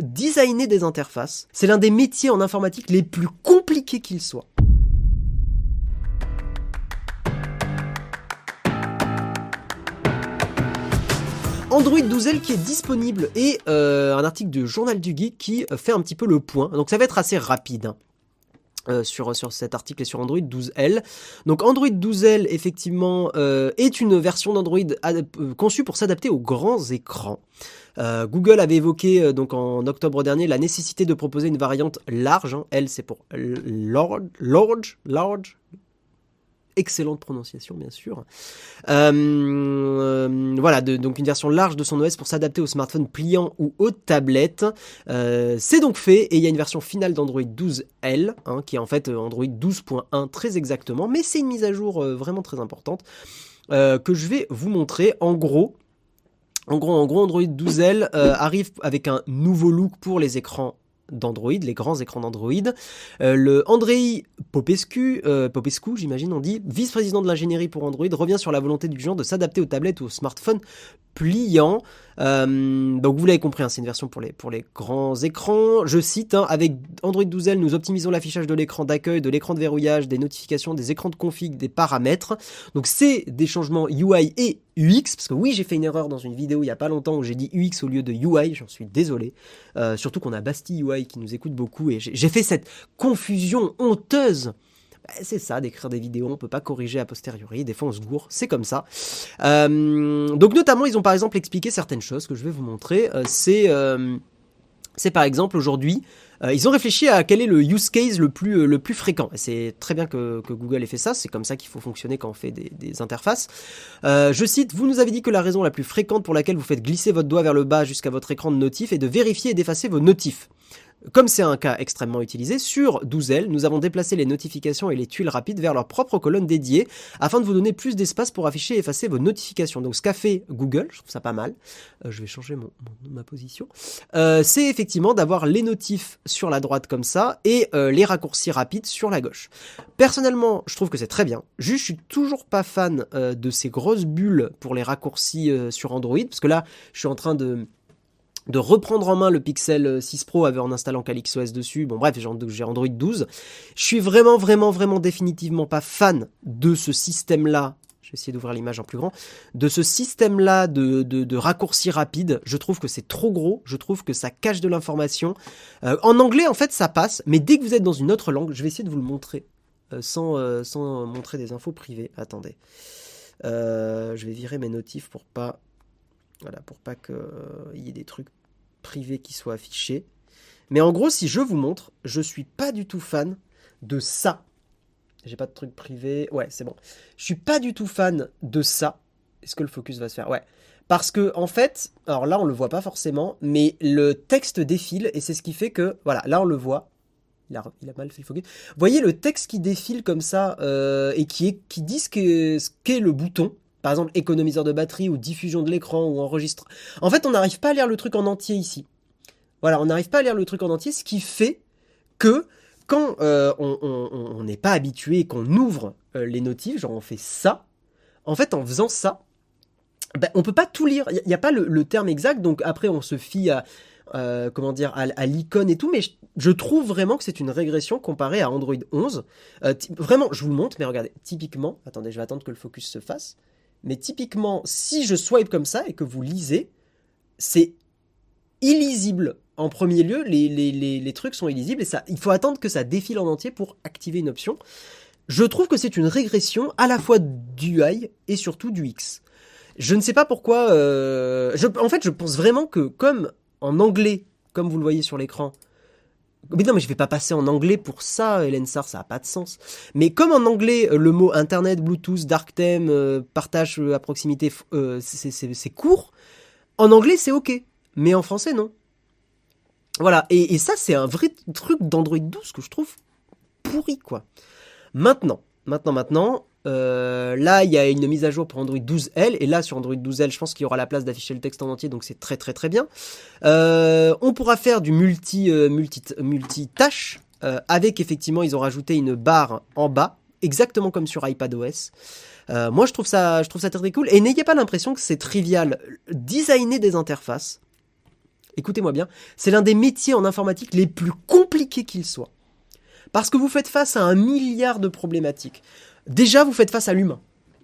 designer des interfaces, c'est l'un des métiers en informatique les plus compliqués qu'il soit. Android 12L qui est disponible et euh, un article du Journal du Geek qui fait un petit peu le point. Donc ça va être assez rapide. Euh, sur, cet article et sur Android 12L. Donc Android 12L effectivement euh, est une version d'Android euh, conçue pour s'adapter aux grands écrans. Google avait évoqué donc en octobre dernier la nécessité de proposer une variante large. hein. L c'est pour large, large, large. Excellente prononciation bien sûr. Euh, voilà, donc une version large de son OS pour s'adapter aux smartphones pliants ou aux tablettes. Euh, c'est donc fait et il y a une version finale d'Android 12L hein, qui est en fait euh, Android 12.1 très exactement, mais c'est une mise à jour vraiment très importante que je vais vous montrer. En gros, Android 12L euh, arrive avec un nouveau look pour les écrans d'Android, les grands écrans d'Android. Euh, le Andrei Popescu, euh, Popescu, j'imagine on dit, vice-président de l'ingénierie pour Android, revient sur la volonté du genre de s'adapter aux tablettes ou aux smartphones pliants. Euh, donc vous l'avez compris, hein, c'est une version pour les, grands écrans. Je cite, hein, avec Android 12L, nous optimisons l'affichage de l'écran d'accueil, de l'écran de verrouillage, des notifications, des écrans de config, des paramètres. Donc c'est des changements UI et UX, parce que oui, j'ai fait une erreur dans une vidéo il y a pas longtemps où j'ai dit UX au lieu de UI, j'en suis désolé. Euh, surtout qu'on a Bastille UI qui nous écoute beaucoup et j'ai fait cette confusion honteuse. Bah, C'est ça, d'écrire des vidéos, on peut pas corriger a posteriori, des fois on se gourre, c'est comme ça. Euh, donc notamment, ils ont par exemple expliqué certaines choses que je vais vous montrer. Euh, c'est euh, c'est par exemple aujourd'hui, ils ont réfléchi à quel est le use case le plus, le fréquent. C'est très bien que, Google ait fait ça, c'est comme ça qu'il faut fonctionner quand on fait des, interfaces. Je cite, vous nous avez dit que la raison la plus fréquente pour laquelle vous faites glisser votre doigt vers le bas jusqu'à votre écran de notif est de vérifier et d'effacer vos notifs. Comme c'est un cas extrêmement utilisé, sur 12L, nous avons déplacé les notifications et les tuiles rapides vers leur propre colonne dédiée afin de vous donner plus d'espace pour afficher et effacer vos notifications. Donc ce qu'a fait Google, je trouve ça pas mal, Euh, je vais changer ma position, euh, c'est effectivement d'avoir les notifs sur la droite comme ça et euh, les raccourcis rapides sur la gauche. Personnellement, je trouve que c'est très bien. Juste, je suis toujours pas fan de ces grosses bulles pour les raccourcis sur Android, parce que là, je suis en train de de reprendre en main le Pixel 6 Pro avec- en installant CalyxOS dessus. Bon bref, j'ai Android 12. Je suis vraiment vraiment vraiment définitivement pas fan de ce système-là. Je vais essayer d'ouvrir l'image en plus grand. De ce système-là de, de, de raccourcis rapides, je trouve que c'est trop gros. Je trouve que ça cache de l'information. Euh, en anglais, en fait, ça passe. Mais dès que vous êtes dans une autre langue, je vais essayer de vous le montrer euh, sans, euh, montrer des infos privées. Attendez. Euh, je vais virer mes notifs pour pas voilà, pour pas qu'il y ait des trucs privés qui soient affichés. Mais en gros, si je vous montre, je suis pas du tout fan de ça. J'ai pas de trucs privés. Ouais, c'est bon. Je suis pas du tout fan de ça. Est-ce que le focus va se faire? Ouais. Parce que, en fait, alors là, on le voit pas forcément, mais le texte défile et c'est ce qui fait que, voilà, là, on le voit. Il a, mal fait le focus. Vous voyez le texte qui défile comme ça euh, et qui, est, qui dit ce qu'est le bouton par exemple économiseur de batterie ou diffusion de l'écran ou enregistre. En fait, on n'arrive pas à lire le truc en entier ici. Voilà, on n'arrive pas à lire le truc en entier, ce qui fait que quand euh, on n'est pas habitué et qu'on ouvre euh, les notifs, genre on fait ça, en fait, en faisant ça, ben, on peut pas tout lire. Il n'y a, pas le, terme exact, donc après on se fie à euh, comment dire à, l'icône et tout, mais je, je trouve vraiment que c'est une régression comparée à Android 11. Euh, ty- vraiment, je vous le montre, mais regardez, typiquement, attendez, je vais attendre que le focus se fasse. Mais typiquement, si je swipe comme ça et que vous lisez, c'est illisible. En premier lieu, les, les, les, trucs sont illisibles et ça, il faut attendre que ça défile en entier pour activer une option. Je trouve que c'est une régression à la fois du UI et surtout du X. Je ne sais pas pourquoi. euh, en fait, je pense vraiment que comme en anglais, comme vous le voyez sur l'écran, mais non, mais je vais pas passer en anglais pour ça, Hélène Sarr, ça a pas de sens. Mais comme en anglais, euh, le mot Internet, Bluetooth, Dark Theme, euh, partage euh, à proximité, c'est- court. En anglais, c'est ok. Mais en français, non. Voilà. Et ça, c'est un vrai truc d'Android 12 que je trouve pourri, quoi. Maintenant, maintenant, maintenant, euh, là, il y a une mise à jour pour Android 12L. Et là, sur Android 12L, je pense qu'il y aura la place d'afficher le texte en entier. Donc, c'est très, très, très bien. Euh, on pourra faire du multi, euh, euh, avec, effectivement, ils ont rajouté une barre en bas. Exactement comme sur iPadOS. Moi, je trouve ça, je trouve ça très, très cool. Et n'ayez pas l'impression que c'est trivial. Designer des interfaces, écoutez-moi bien, c'est l'un des métiers en informatique les plus compliqués qu'il soit. Parce que vous faites face à un milliard de problématiques. Déjà, vous faites face à l'humain.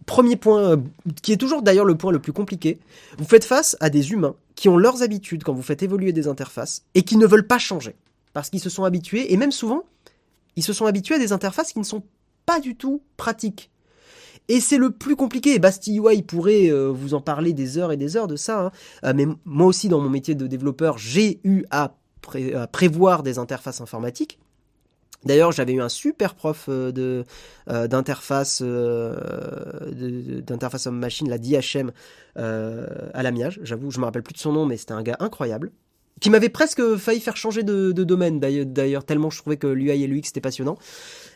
Premier point, euh, qui est toujours d'ailleurs le point le plus compliqué, vous faites face à des humains qui ont leurs habitudes quand vous faites évoluer des interfaces et qui ne veulent pas changer. Parce qu'ils se sont habitués, et même souvent, ils se sont habitués à des interfaces qui ne sont pas du tout pratiques. Et c'est le plus compliqué. Basti UI pourrait euh, vous en parler des heures et des heures de ça. Hein. Euh, mais moi aussi, dans mon métier de développeur, j'ai eu à, prévoir des interfaces informatiques. D'ailleurs, j'avais eu un super prof euh, de d'interface homme machine, la DHM à l'Amiage. J'avoue, je me rappelle plus de son nom, mais c'était un gars incroyable qui m'avait presque failli faire changer de, domaine d'ailleurs, tellement je trouvais que l'UI et l'UX c'était passionnant.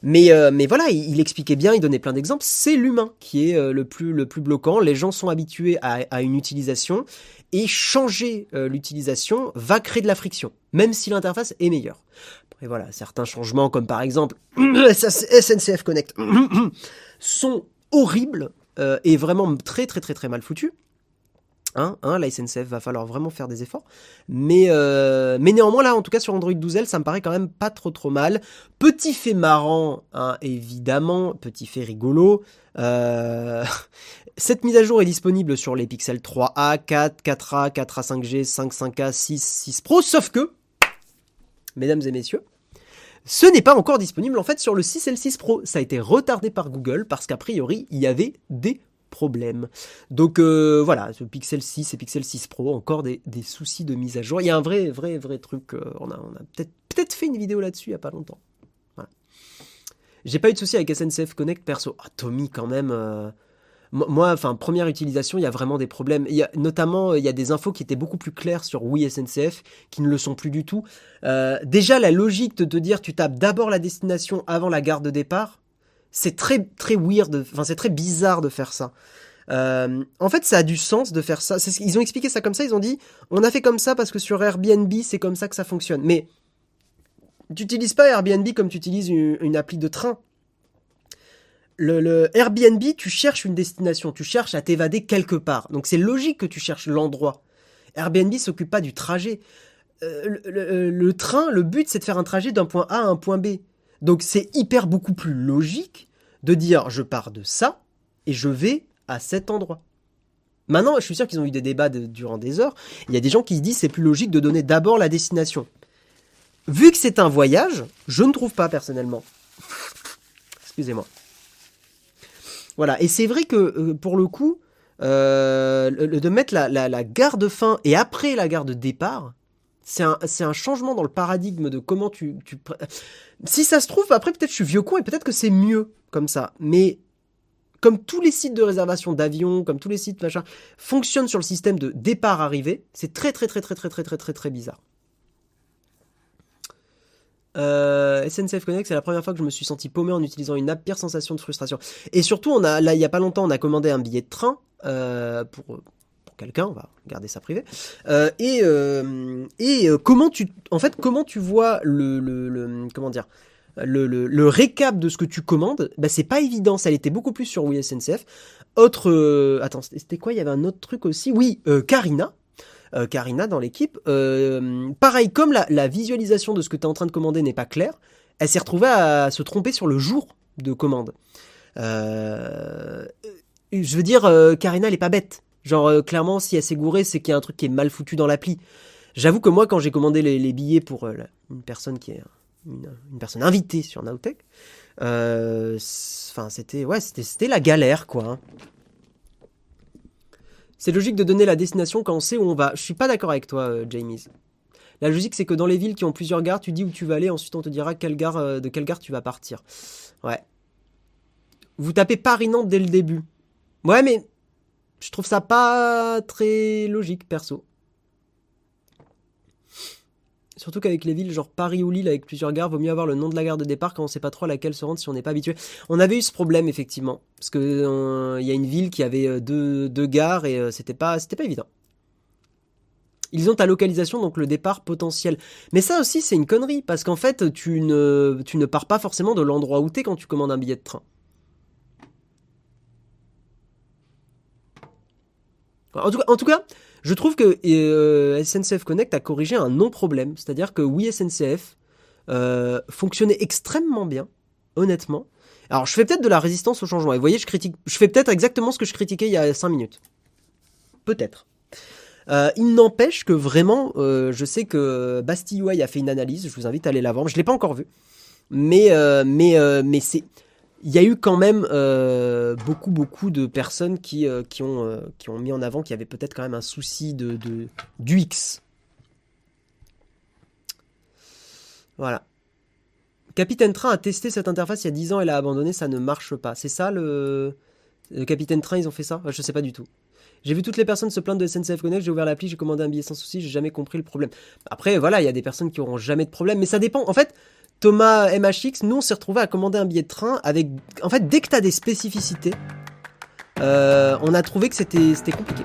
Mais, euh, voilà, il, expliquait bien, il donnait plein d'exemples. C'est l'humain qui est euh, le, plus, le plus bloquant. Les gens sont habitués à, une utilisation et changer euh, l'utilisation va créer de la friction, même si l'interface est meilleure. Et voilà, certains changements comme par exemple SNCF Connect sont horribles et vraiment très très très très mal foutus. Hein, hein, la SNCF va falloir vraiment faire des efforts. Mais, euh, mais néanmoins, là, en tout cas, sur Android 12L, ça me paraît quand même pas trop trop mal. Petit fait marrant, hein, évidemment, petit fait rigolo. Euh, cette mise à jour est disponible sur les Pixel 3a, 4, 4a, 4a 5G, 5, 5a, 6, 6 Pro, sauf que, mesdames et messieurs, ce n'est pas encore disponible en fait sur le 6L6 Pro. Ça a été retardé par Google parce qu'a priori, il y avait des problème. Donc euh, voilà, ce Pixel 6 et Pixel 6 Pro, encore des, soucis de mise à jour. Il y a un vrai, vrai, vrai truc. Euh, on a, peut-être fait une vidéo là-dessus il n'y a pas longtemps. J'ai pas eu de soucis avec SNCF Connect perso. Ah, Tommy, quand même. Euh, moi, enfin, première utilisation, il y a vraiment des problèmes. Y a, notamment, il y a des infos qui étaient beaucoup plus claires sur Oui SNCF, qui ne le sont plus du tout. déjà, la logique de te dire, tu tapes d'abord la destination avant la gare de départ, c'est très bizarre de faire ça. Euh, en fait, ça a du sens de faire ça. Ils ont expliqué ça comme ça. Ils ont dit, on a fait comme ça parce que sur Airbnb, c'est comme ça que ça fonctionne. Mais tu n'utilises pas Airbnb comme tu utilises une, appli de train. Le, Airbnb, tu cherches une destination, tu cherches à t'évader quelque part. Donc c'est logique que tu cherches l'endroit. Airbnb s'occupe pas du trajet. Euh, le, train, le but, c'est de faire un trajet d'un point A à un point B. Donc c'est hyper beaucoup plus logique de dire je pars de ça et je vais à cet endroit. Maintenant, je suis sûr qu'ils ont eu des débats durant des heures. Il y a des gens qui se disent c'est plus logique de donner d'abord la destination. Vu que c'est un voyage, je ne trouve pas personnellement. Excusez-moi. Voilà, et c'est vrai que euh, pour le coup, euh, de mettre la, la, gare de fin et après la gare de départ, c'est un, un, changement dans le paradigme de comment tu, tu... Si ça se trouve, après peut-être je suis vieux con et peut-être que c'est mieux comme ça. Mais comme tous les sites de réservation d'avions, comme tous les sites machin, fonctionnent sur le système de départ-arrivée, c'est très très très très très très très très très bizarre. Euh, SNCF Connect, c'est la première fois que je me suis senti paumé en utilisant une app, pire sensation de frustration. Et surtout, on a, là, il y a pas longtemps, on a commandé un billet de train euh, pour quelqu'un, on va garder ça privé. Euh, et euh, euh, comment tu, en fait, comment tu vois le, comment dire, le, le, récap de ce que tu commandes, bah, c'est pas évident. Ça l'était beaucoup plus sur Oui SNCF. Autre, attends, c'était quoi? Il y avait un autre truc aussi. Oui, Karina. Karina dans l'équipe. pareil, comme la, la, visualisation de ce que tu es en train de commander n'est pas claire, elle s'est retrouvée à se tromper sur le jour de commande. je veux dire, Karina, elle est pas bête. Genre, euh, clairement, si elle s'est c'est qu'il y a un truc qui est mal foutu dans l'appli. J'avoue que moi, quand j'ai commandé les, billets pour euh, une personne qui est une, personne invitée sur Nowtech, euh, enfin, c'était ouais, c'était la galère, quoi. Hein. C'est logique de donner la destination quand on sait où on va. Je suis pas d'accord avec toi, Jamies. La logique, c'est que dans les villes qui ont plusieurs gares, tu dis où tu vas aller, ensuite on te dira quelle gare, de quelle gare tu vas partir. Ouais. Vous tapez Paris-Nantes dès le début. Ouais, mais je trouve ça pas très logique, perso. Surtout qu'avec les villes genre Paris ou Lille avec plusieurs gares, vaut mieux avoir le nom de la gare de départ quand on sait pas trop à laquelle se rendre si on n'est pas habitué. On avait eu ce problème effectivement, parce que euh, il y a une ville qui avait euh, deux, gares et euh, c'était pas pas évident. Ils ont ta localisation, donc le départ potentiel. Mais ça aussi, c'est une connerie, parce qu'en fait, tu ne, tu ne pars pas forcément de l'endroit où t'es quand tu commandes un billet de train. En tout, cas, Je trouve que euh, SNCF Connect a corrigé un non-problème. C'est-à-dire que oui, SNCF euh, fonctionnait extrêmement bien, honnêtement. Alors, je fais peut-être de la résistance au changement. Et vous voyez, je critique, je fais peut-être exactement ce que je critiquais il y a 5 minutes. Peut-être. Euh, il n'empêche que vraiment, je sais que Bastille UI a fait une analyse. Je vous invite à aller la voir. Je l'ai pas encore vue, mais c'est il y a eu quand même euh, beaucoup beaucoup de personnes qui euh, euh, qui ont mis en avant qu'il y avait peut-être quand même un souci de, de d'UX. Voilà. Capitaine Train a testé cette interface il y a 10 ans et l'a abandonné, ça ne marche pas. C'est ça le... le Capitaine Train, ils ont fait ça? Je sais pas du tout. J'ai vu toutes les personnes se plaindre de SNCF Connect, j'ai ouvert l'appli, j'ai commandé un billet sans souci, j'ai jamais compris le problème. Après, voilà, il y a des personnes qui auront jamais de problème, mais ça dépend. En fait, Thomas MHX, nous on s'est retrouvé à commander un billet de train avec. En fait, dès que tu as des spécificités, euh, on a trouvé que c'était c'était compliqué.